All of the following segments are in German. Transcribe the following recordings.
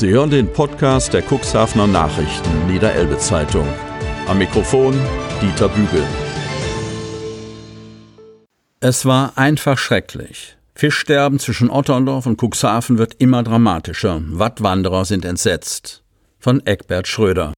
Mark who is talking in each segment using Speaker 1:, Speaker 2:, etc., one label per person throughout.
Speaker 1: Sie hören den Podcast der Cuxhavener Nachrichten Niederelbe Zeitung. Am Mikrofon Dieter Bügel.
Speaker 2: Es war einfach schrecklich. Fischsterben zwischen Otterndorf und Cuxhaven wird immer dramatischer. Wattwanderer sind entsetzt. Von Eckbert Schröder.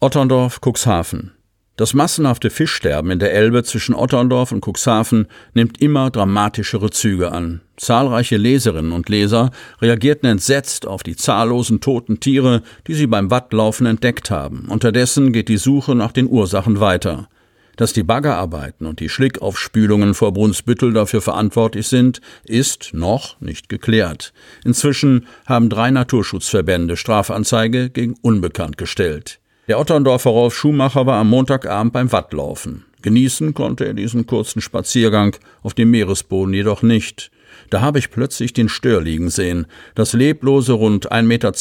Speaker 2: Otterndorf, Cuxhaven. Das massenhafte Fischsterben in der Elbe zwischen Otterndorf und Cuxhaven nimmt immer dramatischere Züge an. Zahlreiche Leserinnen und Leser reagierten entsetzt auf die zahllosen toten Tiere, die sie beim Wattlaufen entdeckt haben. Unterdessen geht die Suche nach den Ursachen weiter. Dass die Baggerarbeiten und die Schlickaufspülungen vor Brunsbüttel dafür verantwortlich sind, ist noch nicht geklärt. Inzwischen haben drei Naturschutzverbände Strafanzeige gegen Unbekannt gestellt. Der Otterndorfer Rolf Schumacher war am Montagabend beim Wattlaufen. Genießen konnte er diesen kurzen Spaziergang auf dem Meeresboden jedoch nicht. Da habe ich plötzlich den Stör liegen sehen. Das leblose, rund 1,20 Meter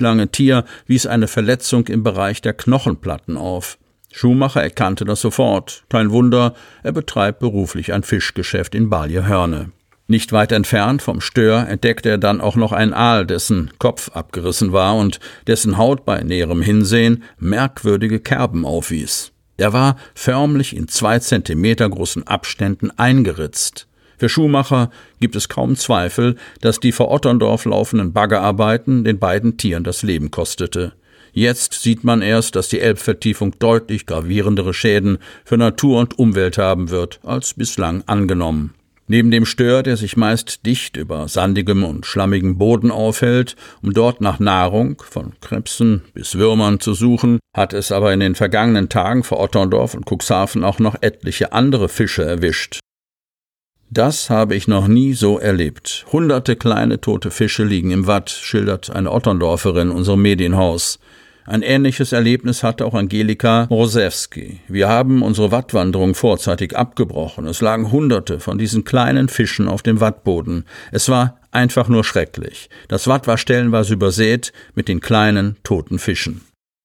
Speaker 2: lange Tier wies eine Verletzung im Bereich der Knochenplatten auf. Schumacher erkannte das sofort. Kein Wunder, er betreibt beruflich ein Fischgeschäft in Balje-Hörne. Nicht weit entfernt vom Stör entdeckte er dann auch noch einen Aal, dessen Kopf abgerissen war und dessen Haut bei näherem Hinsehen merkwürdige Kerben aufwies. Er war förmlich in zwei Zentimeter großen Abständen eingeritzt. Für Schumacher gibt es kaum Zweifel, dass die vor Otterndorf laufenden Baggerarbeiten den beiden Tieren das Leben kostete. Jetzt sieht man erst, dass die Elbvertiefung deutlich gravierendere Schäden für Natur und Umwelt haben wird, als bislang angenommen. Neben dem Stör, der sich meist dicht über sandigem und schlammigem Boden aufhält, um dort nach Nahrung, von Krebsen bis Würmern zu suchen, hat es aber in den vergangenen Tagen vor Otterndorf und Cuxhaven auch noch etliche andere Fische erwischt. Das habe ich noch nie so erlebt. Hunderte kleine tote Fische liegen im Watt, schildert eine Otterndorferin unserem Medienhaus. Ein ähnliches Erlebnis hatte auch Angelika Rosewski. Wir haben unsere Wattwanderung vorzeitig abgebrochen. Es lagen Hunderte von diesen kleinen Fischen auf dem Wattboden. Es war einfach nur schrecklich. Das Watt war stellenweise übersät mit den kleinen, toten Fischen.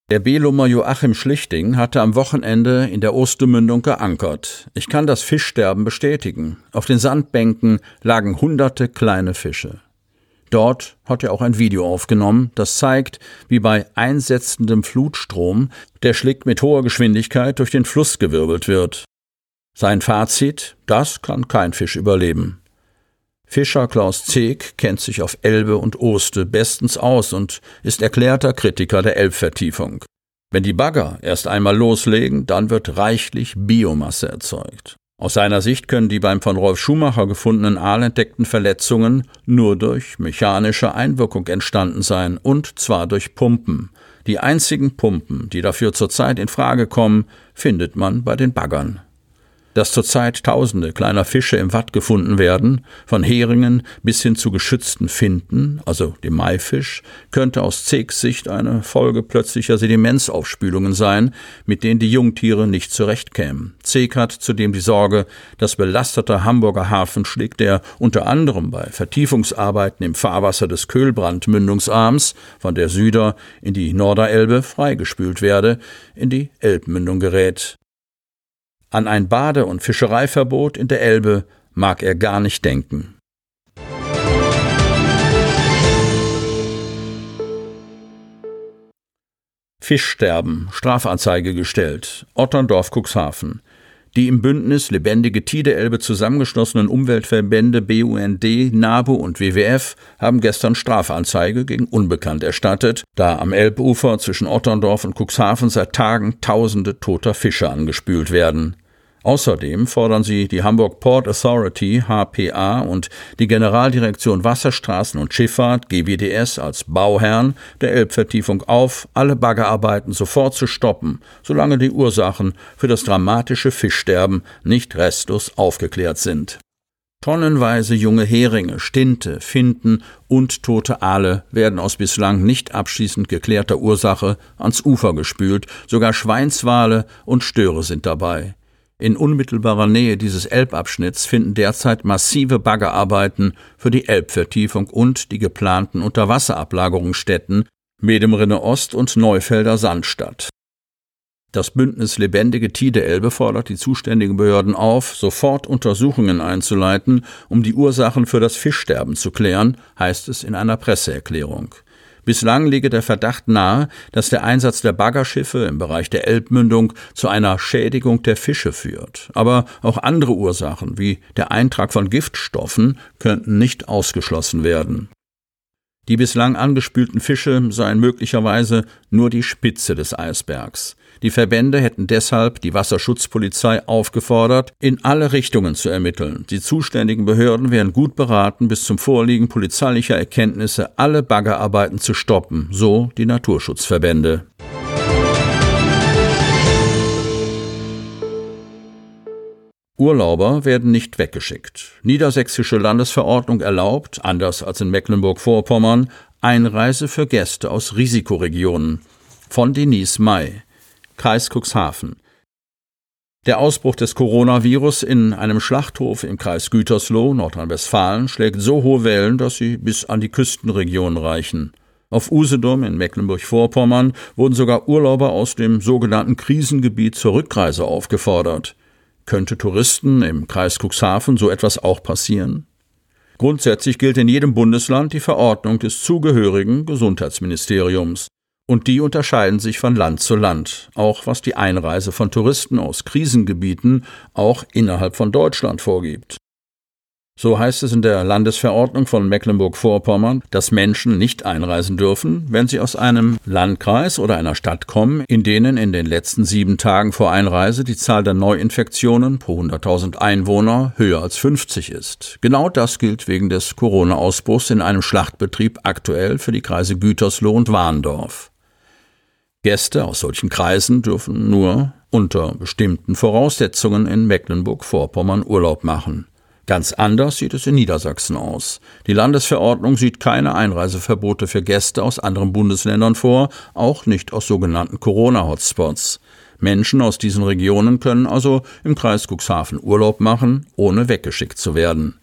Speaker 2: Der Belummer Joachim Schlichting hatte am Wochenende in der Ostemündung geankert. Ich kann das Fischsterben bestätigen. Auf den Sandbänken lagen hunderte kleine Fische. Dort hat er auch ein Video aufgenommen, das zeigt, wie bei einsetzendem Flutstrom der Schlick mit hoher Geschwindigkeit durch den Fluss gewirbelt wird. Sein Fazit, das kann kein Fisch überleben. Fischer Klaus Zeg kennt sich auf Elbe und Oste bestens aus und ist erklärter Kritiker der Elbvertiefung. Wenn die Bagger erst einmal loslegen, dann wird reichlich Biomasse erzeugt. Aus seiner Sicht können die beim von Rolf Schumacher gefundenen Aal entdeckten Verletzungen nur durch mechanische Einwirkung entstanden sein, und zwar durch Pumpen. Die einzigen Pumpen, die dafür zurzeit in Frage kommen, findet man bei den Baggern dass zurzeit tausende kleiner Fische im Watt gefunden werden, von Heringen bis hin zu geschützten Finden, also dem Maifisch, könnte aus Zegs Sicht eine Folge plötzlicher Sedimentsaufspülungen sein, mit denen die Jungtiere nicht zurechtkämen. Zeg hat zudem die Sorge, dass belasteter Hamburger Hafen schlägt, der unter anderem bei Vertiefungsarbeiten im Fahrwasser des Köhlbrand-Mündungsarms von der Süder in die Norderelbe freigespült werde, in die Elbmündung gerät. An ein Bade- und Fischereiverbot in der Elbe mag er gar nicht denken. Fischsterben, Strafanzeige gestellt, Otterndorf Cuxhaven. Die im Bündnis Lebendige Tideelbe zusammengeschlossenen Umweltverbände BUND, NABU und WWF haben gestern Strafanzeige gegen Unbekannt erstattet, da am Elbufer zwischen Otterndorf und Cuxhaven seit Tagen tausende toter Fische angespült werden. Außerdem fordern sie die Hamburg Port Authority HPA und die Generaldirektion Wasserstraßen und Schifffahrt GWDS als Bauherrn der Elbvertiefung auf, alle Baggerarbeiten sofort zu stoppen, solange die Ursachen für das dramatische Fischsterben nicht restlos aufgeklärt sind. Tonnenweise junge Heringe, Stinte, Finten und tote Aale werden aus bislang nicht abschließend geklärter Ursache ans Ufer gespült, sogar Schweinswale und Störe sind dabei. In unmittelbarer Nähe dieses Elbabschnitts finden derzeit massive Baggerarbeiten für die Elbvertiefung und die geplanten Unterwasserablagerungsstätten Medemrinne Ost und Neufelder Sand statt. Das Bündnis Lebendige Tide-Elbe fordert die zuständigen Behörden auf, sofort Untersuchungen einzuleiten, um die Ursachen für das Fischsterben zu klären, heißt es in einer Presseerklärung. Bislang liege der Verdacht nahe, dass der Einsatz der Baggerschiffe im Bereich der Elbmündung zu einer Schädigung der Fische führt. Aber auch andere Ursachen wie der Eintrag von Giftstoffen könnten nicht ausgeschlossen werden. Die bislang angespülten Fische seien möglicherweise nur die Spitze des Eisbergs. Die Verbände hätten deshalb die Wasserschutzpolizei aufgefordert, in alle Richtungen zu ermitteln. Die zuständigen Behörden wären gut beraten, bis zum Vorliegen polizeilicher Erkenntnisse alle Baggerarbeiten zu stoppen, so die Naturschutzverbände. Urlauber werden nicht weggeschickt. Niedersächsische Landesverordnung erlaubt, anders als in Mecklenburg-Vorpommern, Einreise für Gäste aus Risikoregionen. Von Denise May, Kreis Cuxhaven. Der Ausbruch des Coronavirus in einem Schlachthof im Kreis Gütersloh, Nordrhein-Westfalen, schlägt so hohe Wellen, dass sie bis an die Küstenregionen reichen. Auf Usedom in Mecklenburg-Vorpommern wurden sogar Urlauber aus dem sogenannten Krisengebiet zur Rückreise aufgefordert. Könnte Touristen im Kreis Cuxhaven so etwas auch passieren? Grundsätzlich gilt in jedem Bundesland die Verordnung des zugehörigen Gesundheitsministeriums. Und die unterscheiden sich von Land zu Land, auch was die Einreise von Touristen aus Krisengebieten auch innerhalb von Deutschland vorgibt. So heißt es in der Landesverordnung von Mecklenburg-Vorpommern, dass Menschen nicht einreisen dürfen, wenn sie aus einem Landkreis oder einer Stadt kommen, in denen in den letzten sieben Tagen vor Einreise die Zahl der Neuinfektionen pro 100.000 Einwohner höher als 50 ist. Genau das gilt wegen des Corona-Ausbruchs in einem Schlachtbetrieb aktuell für die Kreise Gütersloh und Warndorf. Gäste aus solchen Kreisen dürfen nur unter bestimmten Voraussetzungen in Mecklenburg-Vorpommern Urlaub machen. Ganz anders sieht es in Niedersachsen aus. Die Landesverordnung sieht keine Einreiseverbote für Gäste aus anderen Bundesländern vor, auch nicht aus sogenannten Corona-Hotspots. Menschen aus diesen Regionen können also im Kreis Cuxhaven Urlaub machen, ohne weggeschickt zu werden.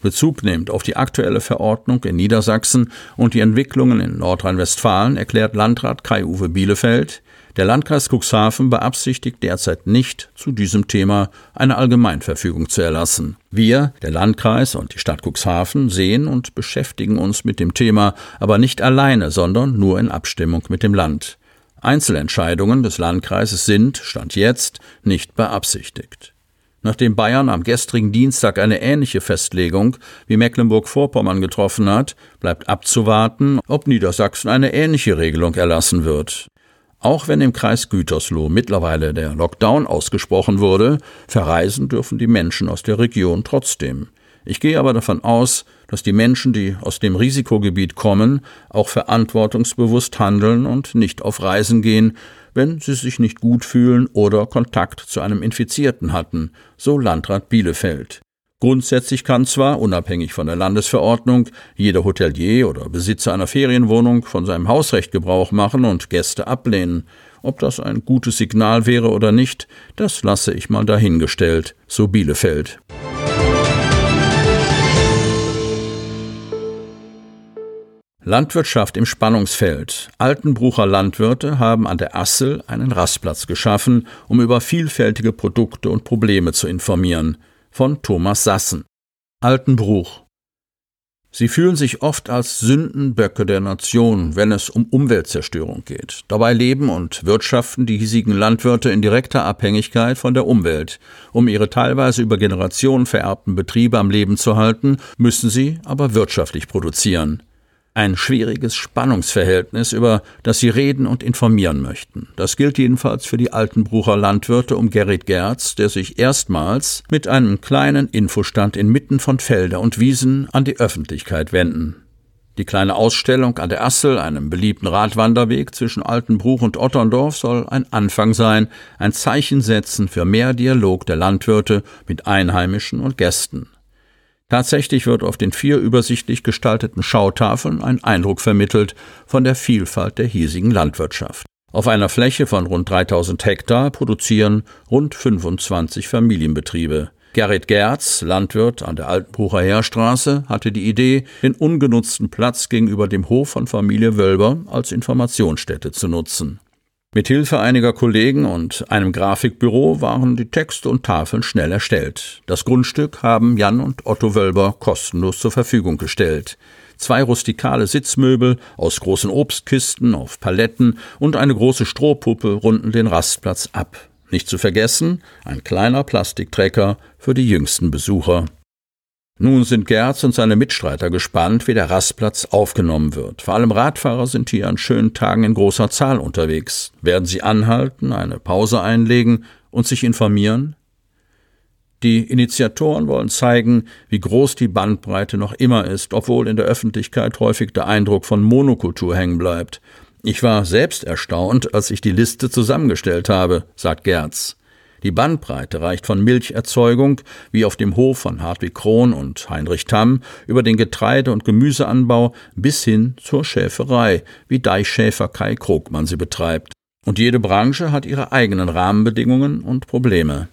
Speaker 2: Bezug nehmend auf die aktuelle Verordnung in Niedersachsen und die Entwicklungen in Nordrhein-Westfalen erklärt Landrat Kai-Uwe Bielefeld, der Landkreis Cuxhaven beabsichtigt derzeit nicht, zu diesem Thema eine Allgemeinverfügung zu erlassen. Wir, der Landkreis und die Stadt Cuxhaven, sehen und beschäftigen uns mit dem Thema, aber nicht alleine, sondern nur in Abstimmung mit dem Land. Einzelentscheidungen des Landkreises sind, Stand jetzt, nicht beabsichtigt. Nachdem Bayern am gestrigen Dienstag eine ähnliche Festlegung wie Mecklenburg-Vorpommern getroffen hat, bleibt abzuwarten, ob Niedersachsen eine ähnliche Regelung erlassen wird. Auch wenn im Kreis Gütersloh mittlerweile der Lockdown ausgesprochen wurde, verreisen dürfen die Menschen aus der Region trotzdem. Ich gehe aber davon aus, dass die Menschen, die aus dem Risikogebiet kommen, auch verantwortungsbewusst handeln und nicht auf Reisen gehen, wenn sie sich nicht gut fühlen oder Kontakt zu einem Infizierten hatten, so Landrat Bielefeld. Grundsätzlich kann zwar, unabhängig von der Landesverordnung, jeder Hotelier oder Besitzer einer Ferienwohnung von seinem Hausrecht Gebrauch machen und Gäste ablehnen. Ob das ein gutes Signal wäre oder nicht, das lasse ich mal dahingestellt, so Bielefeld. Landwirtschaft im Spannungsfeld. Altenbrucher Landwirte haben an der Assel einen Rastplatz geschaffen, um über vielfältige Produkte und Probleme zu informieren von Thomas Sassen. Altenbruch. Sie fühlen sich oft als Sündenböcke der Nation, wenn es um Umweltzerstörung geht. Dabei leben und wirtschaften die hiesigen Landwirte in direkter Abhängigkeit von der Umwelt. Um ihre teilweise über Generationen vererbten Betriebe am Leben zu halten, müssen sie aber wirtschaftlich produzieren ein schwieriges Spannungsverhältnis, über das sie reden und informieren möchten. Das gilt jedenfalls für die Altenbrucher Landwirte um Gerrit Gerz, der sich erstmals mit einem kleinen Infostand inmitten von Felder und Wiesen an die Öffentlichkeit wenden. Die kleine Ausstellung an der Assel, einem beliebten Radwanderweg zwischen Altenbruch und Otterndorf, soll ein Anfang sein, ein Zeichen setzen für mehr Dialog der Landwirte mit Einheimischen und Gästen. Tatsächlich wird auf den vier übersichtlich gestalteten Schautafeln ein Eindruck vermittelt von der Vielfalt der hiesigen Landwirtschaft. Auf einer Fläche von rund 3000 Hektar produzieren rund 25 Familienbetriebe. Gerrit Gerz, Landwirt an der Altenbrucher Heerstraße, hatte die Idee, den ungenutzten Platz gegenüber dem Hof von Familie Wölber als Informationsstätte zu nutzen. Mit Hilfe einiger Kollegen und einem Grafikbüro waren die Texte und Tafeln schnell erstellt. Das Grundstück haben Jan und Otto Wölber kostenlos zur Verfügung gestellt. zwei rustikale Sitzmöbel aus großen Obstkisten auf Paletten und eine große Strohpuppe runden den Rastplatz ab. Nicht zu vergessen, ein kleiner Plastiktrecker für die jüngsten Besucher. Nun sind Gerz und seine Mitstreiter gespannt, wie der Rastplatz aufgenommen wird. Vor allem Radfahrer sind hier an schönen Tagen in großer Zahl unterwegs. Werden sie anhalten, eine Pause einlegen und sich informieren? Die Initiatoren wollen zeigen, wie groß die Bandbreite noch immer ist, obwohl in der Öffentlichkeit häufig der Eindruck von Monokultur hängen bleibt. Ich war selbst erstaunt, als ich die Liste zusammengestellt habe, sagt Gerz. Die Bandbreite reicht von Milcherzeugung, wie auf dem Hof von Hartwig Krohn und Heinrich Tamm, über den Getreide- und Gemüseanbau bis hin zur Schäferei, wie Deichschäfer Kai Krogmann sie betreibt. Und jede Branche hat ihre eigenen Rahmenbedingungen und Probleme.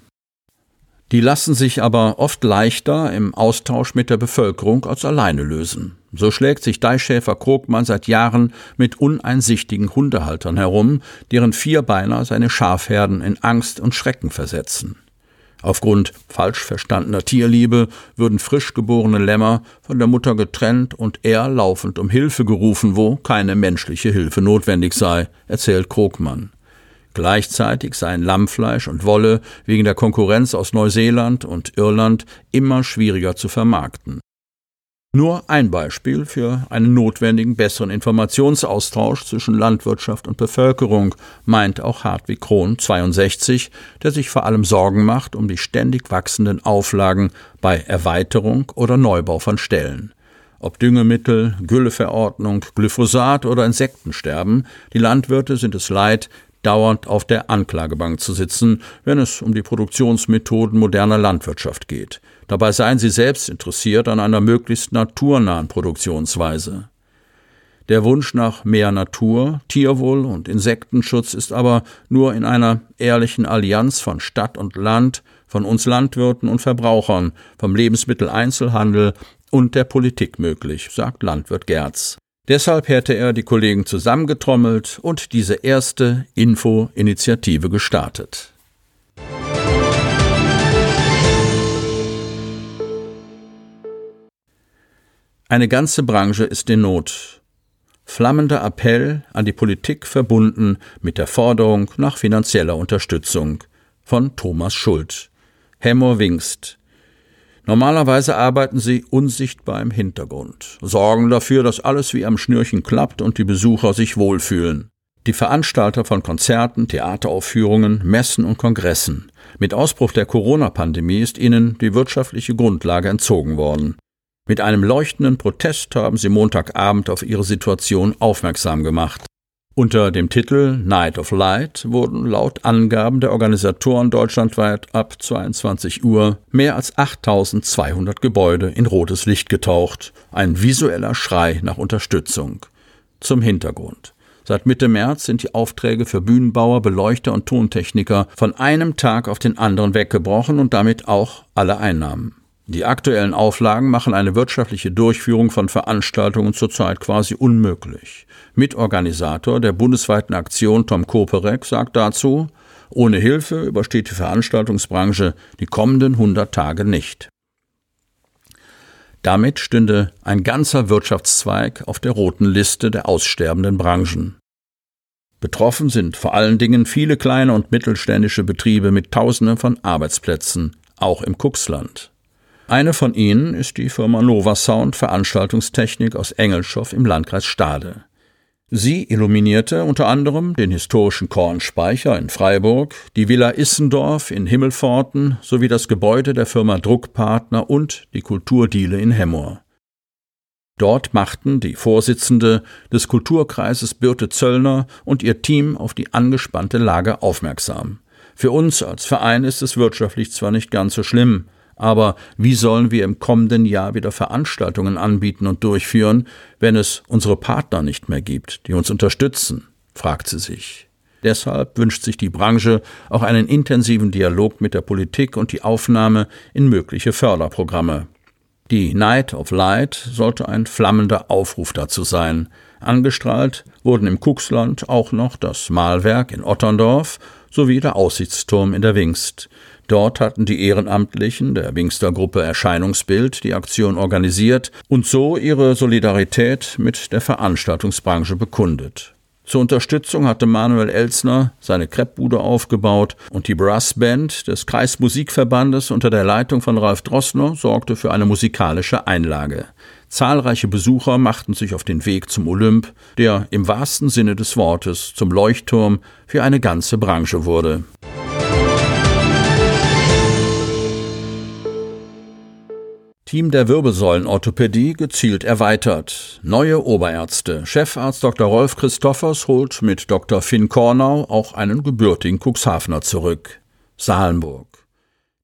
Speaker 2: Die lassen sich aber oft leichter im Austausch mit der Bevölkerung als alleine lösen. So schlägt sich Deichschäfer Krogmann seit Jahren mit uneinsichtigen Hundehaltern herum, deren Vierbeiner seine Schafherden in Angst und Schrecken versetzen. Aufgrund falsch verstandener Tierliebe würden frisch geborene Lämmer von der Mutter getrennt und er laufend um Hilfe gerufen, wo keine menschliche Hilfe notwendig sei, erzählt Krogmann. Gleichzeitig seien Lammfleisch und Wolle wegen der Konkurrenz aus Neuseeland und Irland immer schwieriger zu vermarkten. Nur ein Beispiel für einen notwendigen besseren Informationsaustausch zwischen Landwirtschaft und Bevölkerung, meint auch Hartwig Krohn 62, der sich vor allem Sorgen macht um die ständig wachsenden Auflagen bei Erweiterung oder Neubau von Ställen. Ob Düngemittel, Gülleverordnung, Glyphosat oder Insektensterben, die Landwirte sind es leid, dauernd auf der Anklagebank zu sitzen, wenn es um die Produktionsmethoden moderner Landwirtschaft geht. Dabei seien sie selbst interessiert an einer möglichst naturnahen Produktionsweise. Der Wunsch nach mehr Natur, Tierwohl und Insektenschutz ist aber nur in einer ehrlichen Allianz von Stadt und Land, von uns Landwirten und Verbrauchern, vom Lebensmitteleinzelhandel und der Politik möglich, sagt Landwirt Gerz. Deshalb hätte er die Kollegen zusammengetrommelt und diese erste Info-Initiative gestartet. Eine ganze Branche ist in Not. Flammender Appell an die Politik verbunden mit der Forderung nach finanzieller Unterstützung von Thomas Schuld. Hemmer Wingst, Normalerweise arbeiten sie unsichtbar im Hintergrund, sorgen dafür, dass alles wie am Schnürchen klappt und die Besucher sich wohlfühlen. Die Veranstalter von Konzerten, Theateraufführungen, Messen und Kongressen. Mit Ausbruch der Corona-Pandemie ist ihnen die wirtschaftliche Grundlage entzogen worden. Mit einem leuchtenden Protest haben sie Montagabend auf ihre Situation aufmerksam gemacht. Unter dem Titel Night of Light wurden laut Angaben der Organisatoren deutschlandweit ab 22 Uhr mehr als 8200 Gebäude in rotes Licht getaucht. Ein visueller Schrei nach Unterstützung. Zum Hintergrund. Seit Mitte März sind die Aufträge für Bühnenbauer, Beleuchter und Tontechniker von einem Tag auf den anderen weggebrochen und damit auch alle Einnahmen. Die aktuellen Auflagen machen eine wirtschaftliche Durchführung von Veranstaltungen zurzeit quasi unmöglich. Mitorganisator der bundesweiten Aktion Tom Koperek sagt dazu, ohne Hilfe übersteht die Veranstaltungsbranche die kommenden 100 Tage nicht. Damit stünde ein ganzer Wirtschaftszweig auf der roten Liste der aussterbenden Branchen. Betroffen sind vor allen Dingen viele kleine und mittelständische Betriebe mit Tausenden von Arbeitsplätzen, auch im Kuxland. Eine von ihnen ist die Firma Nova Sound Veranstaltungstechnik aus Engelschow im Landkreis Stade. Sie illuminierte unter anderem den historischen Kornspeicher in Freiburg, die Villa Issendorf in Himmelforten sowie das Gebäude der Firma Druckpartner und die Kulturdiele in Hemmoor. Dort machten die Vorsitzende des Kulturkreises Birte Zöllner und ihr Team auf die angespannte Lage aufmerksam. Für uns als Verein ist es wirtschaftlich zwar nicht ganz so schlimm, aber wie sollen wir im kommenden Jahr wieder Veranstaltungen anbieten und durchführen, wenn es unsere Partner nicht mehr gibt, die uns unterstützen? fragt sie sich. Deshalb wünscht sich die Branche auch einen intensiven Dialog mit der Politik und die Aufnahme in mögliche Förderprogramme. Die Night of Light sollte ein flammender Aufruf dazu sein. Angestrahlt wurden im Kuxland auch noch das Malwerk in Otterndorf sowie der Aussichtsturm in der Wingst. Dort hatten die Ehrenamtlichen der Wingster Gruppe Erscheinungsbild die Aktion organisiert und so ihre Solidarität mit der Veranstaltungsbranche bekundet. Zur Unterstützung hatte Manuel Elsner seine Kreppbude aufgebaut und die Brassband des Kreismusikverbandes unter der Leitung von Ralf Drossner sorgte für eine musikalische Einlage. Zahlreiche Besucher machten sich auf den Weg zum Olymp, der im wahrsten Sinne des Wortes zum Leuchtturm für eine ganze Branche wurde. Team der Wirbelsäulenorthopädie gezielt erweitert. Neue Oberärzte. Chefarzt Dr. Rolf Christophers holt mit Dr. Finn Kornau auch einen gebürtigen Cuxhavener zurück. Salenburg.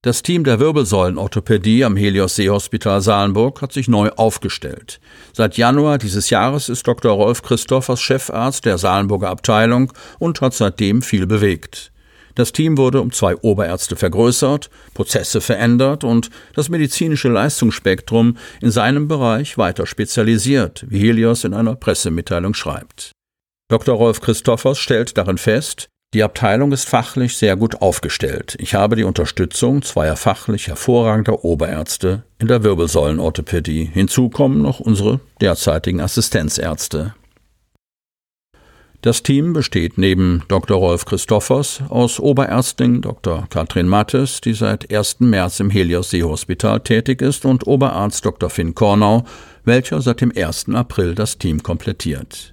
Speaker 2: Das Team der Wirbelsäulenorthopädie am Helios Seehospital Salenburg hat sich neu aufgestellt. Seit Januar dieses Jahres ist Dr. Rolf Christophers Chefarzt der Salenburger Abteilung und hat seitdem viel bewegt. Das Team wurde um zwei Oberärzte vergrößert, Prozesse verändert und das medizinische Leistungsspektrum in seinem Bereich weiter spezialisiert, wie Helios in einer Pressemitteilung schreibt. Dr. Rolf Christophers stellt darin fest, die Abteilung ist fachlich sehr gut aufgestellt. Ich habe die Unterstützung zweier fachlich hervorragender Oberärzte in der Wirbelsäulenorthopädie. Hinzu kommen noch unsere derzeitigen Assistenzärzte. Das Team besteht neben Dr. Rolf Christophers aus Oberärztin Dr. Katrin Mattes, die seit 1. März im Helios Seehospital tätig ist, und Oberarzt Dr. Finn Kornau, welcher seit dem 1. April das Team komplettiert.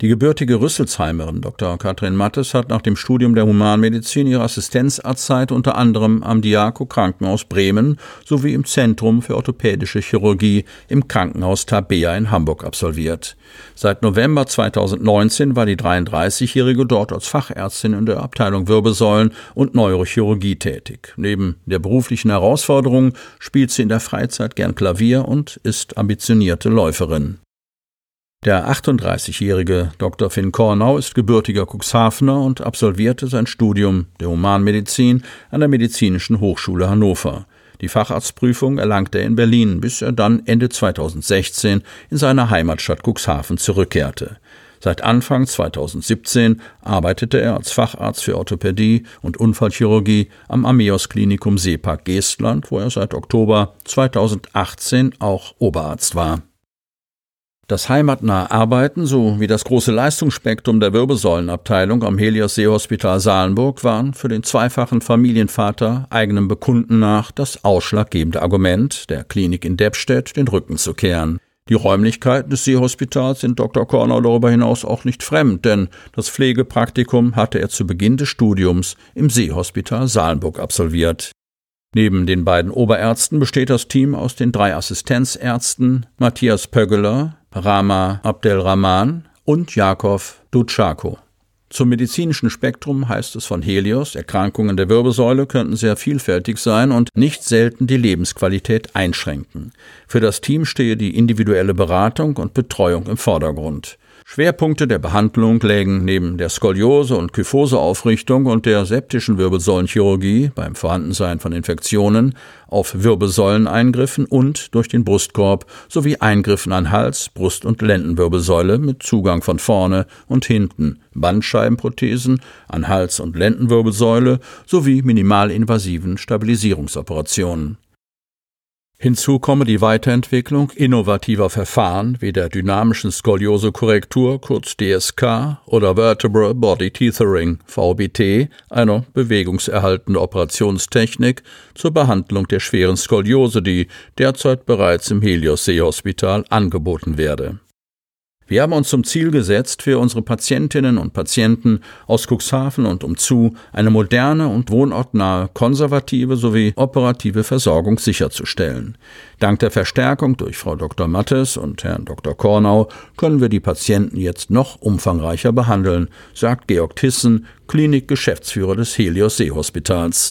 Speaker 2: Die gebürtige Rüsselsheimerin Dr. Katrin Mattes hat nach dem Studium der Humanmedizin ihre Assistenzarztzeit unter anderem am Diaco Krankenhaus Bremen sowie im Zentrum für orthopädische Chirurgie im Krankenhaus Tabea in Hamburg absolviert. Seit November 2019 war die 33-Jährige dort als Fachärztin in der Abteilung Wirbelsäulen und Neurochirurgie tätig. Neben der beruflichen Herausforderung spielt sie in der Freizeit gern Klavier und ist ambitionierte Läuferin. Der 38-jährige Dr. Finn Kornau ist gebürtiger Cuxhavener und absolvierte sein Studium der Humanmedizin an der Medizinischen Hochschule Hannover. Die Facharztprüfung erlangte er in Berlin, bis er dann Ende 2016 in seine Heimatstadt Cuxhaven zurückkehrte. Seit Anfang 2017 arbeitete er als Facharzt für Orthopädie und Unfallchirurgie am Ameos Klinikum Seepark Geestland, wo er seit Oktober 2018 auch Oberarzt war. Das heimatnahe Arbeiten sowie das große Leistungsspektrum der Wirbelsäulenabteilung am Helios Seehospital Salenburg waren für den zweifachen Familienvater eigenem Bekunden nach das ausschlaggebende Argument, der Klinik in Deppstedt den Rücken zu kehren. Die Räumlichkeiten des Seehospitals sind Dr. Kornau darüber hinaus auch nicht fremd, denn das Pflegepraktikum hatte er zu Beginn des Studiums im Seehospital Salenburg absolviert. Neben den beiden Oberärzten besteht das Team aus den drei Assistenzärzten Matthias Pöggeler, Rama Abdelrahman und Jakov Dutschako. Zum medizinischen Spektrum heißt es von Helios, Erkrankungen der Wirbelsäule könnten sehr vielfältig sein und nicht selten die Lebensqualität einschränken. Für das Team stehe die individuelle Beratung und Betreuung im Vordergrund. Schwerpunkte der Behandlung lägen neben der Skoliose- und Kyphoseaufrichtung und der septischen Wirbelsäulenchirurgie beim Vorhandensein von Infektionen auf Wirbelsäuleneingriffen und durch den Brustkorb sowie Eingriffen an Hals, Brust- und Lendenwirbelsäule mit Zugang von vorne und hinten, Bandscheibenprothesen an Hals- und Lendenwirbelsäule sowie minimalinvasiven Stabilisierungsoperationen. Hinzu komme die Weiterentwicklung innovativer Verfahren wie der dynamischen Skoliosekorrektur kurz DSK oder Vertebral Body Tethering VBT, einer bewegungserhaltenden Operationstechnik zur Behandlung der schweren Skoliose, die derzeit bereits im Helios Seehospital angeboten werde. Wir haben uns zum Ziel gesetzt, für unsere Patientinnen und Patienten aus Cuxhaven und umzu eine moderne und wohnortnahe, konservative sowie operative Versorgung sicherzustellen. Dank der Verstärkung durch Frau Dr. Mattes und Herrn Dr. Kornau können wir die Patienten jetzt noch umfangreicher behandeln, sagt Georg Tissen, Klinikgeschäftsführer des Helios Seehospitals.